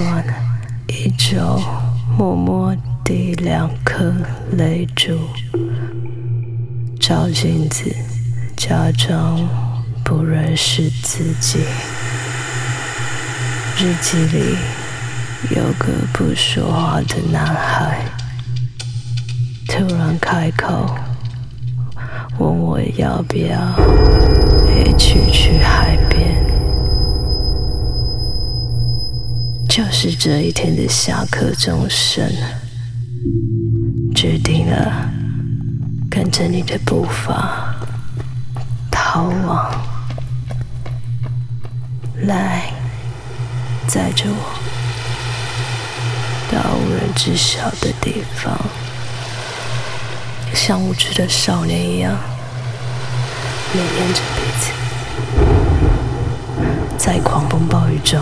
断，一周默默滴两颗泪珠，照镜子，假装不认识自己。日记里有个不说话的男孩，突然开口问我要不要一起去海边。就是这一天的下课钟声，决定了跟着你的步伐逃亡。来。载着我到无人知晓的地方，像无知的少年一样，恋恋着彼此，在狂风暴雨中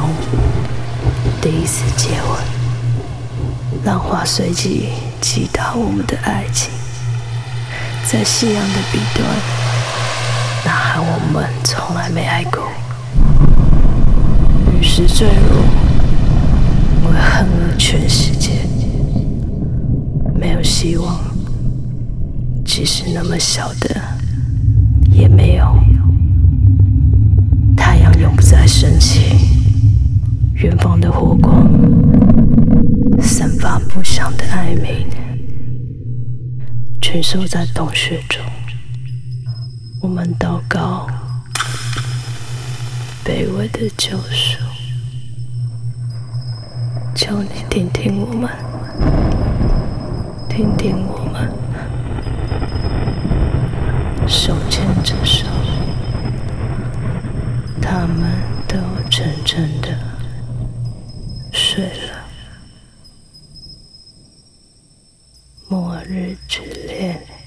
第一次接吻，浪花随即击打我们的爱情，在夕阳的彼端呐喊我们从来没爱过。于是坠落，我恨了全世界，没有希望，即使那么小的发不响的哀鸣，蜷缩在洞穴中，我们祷告。卑微的救赎，求你听听我们，听听我们，手牵着手，他们都沉沉的睡了。末日之恋。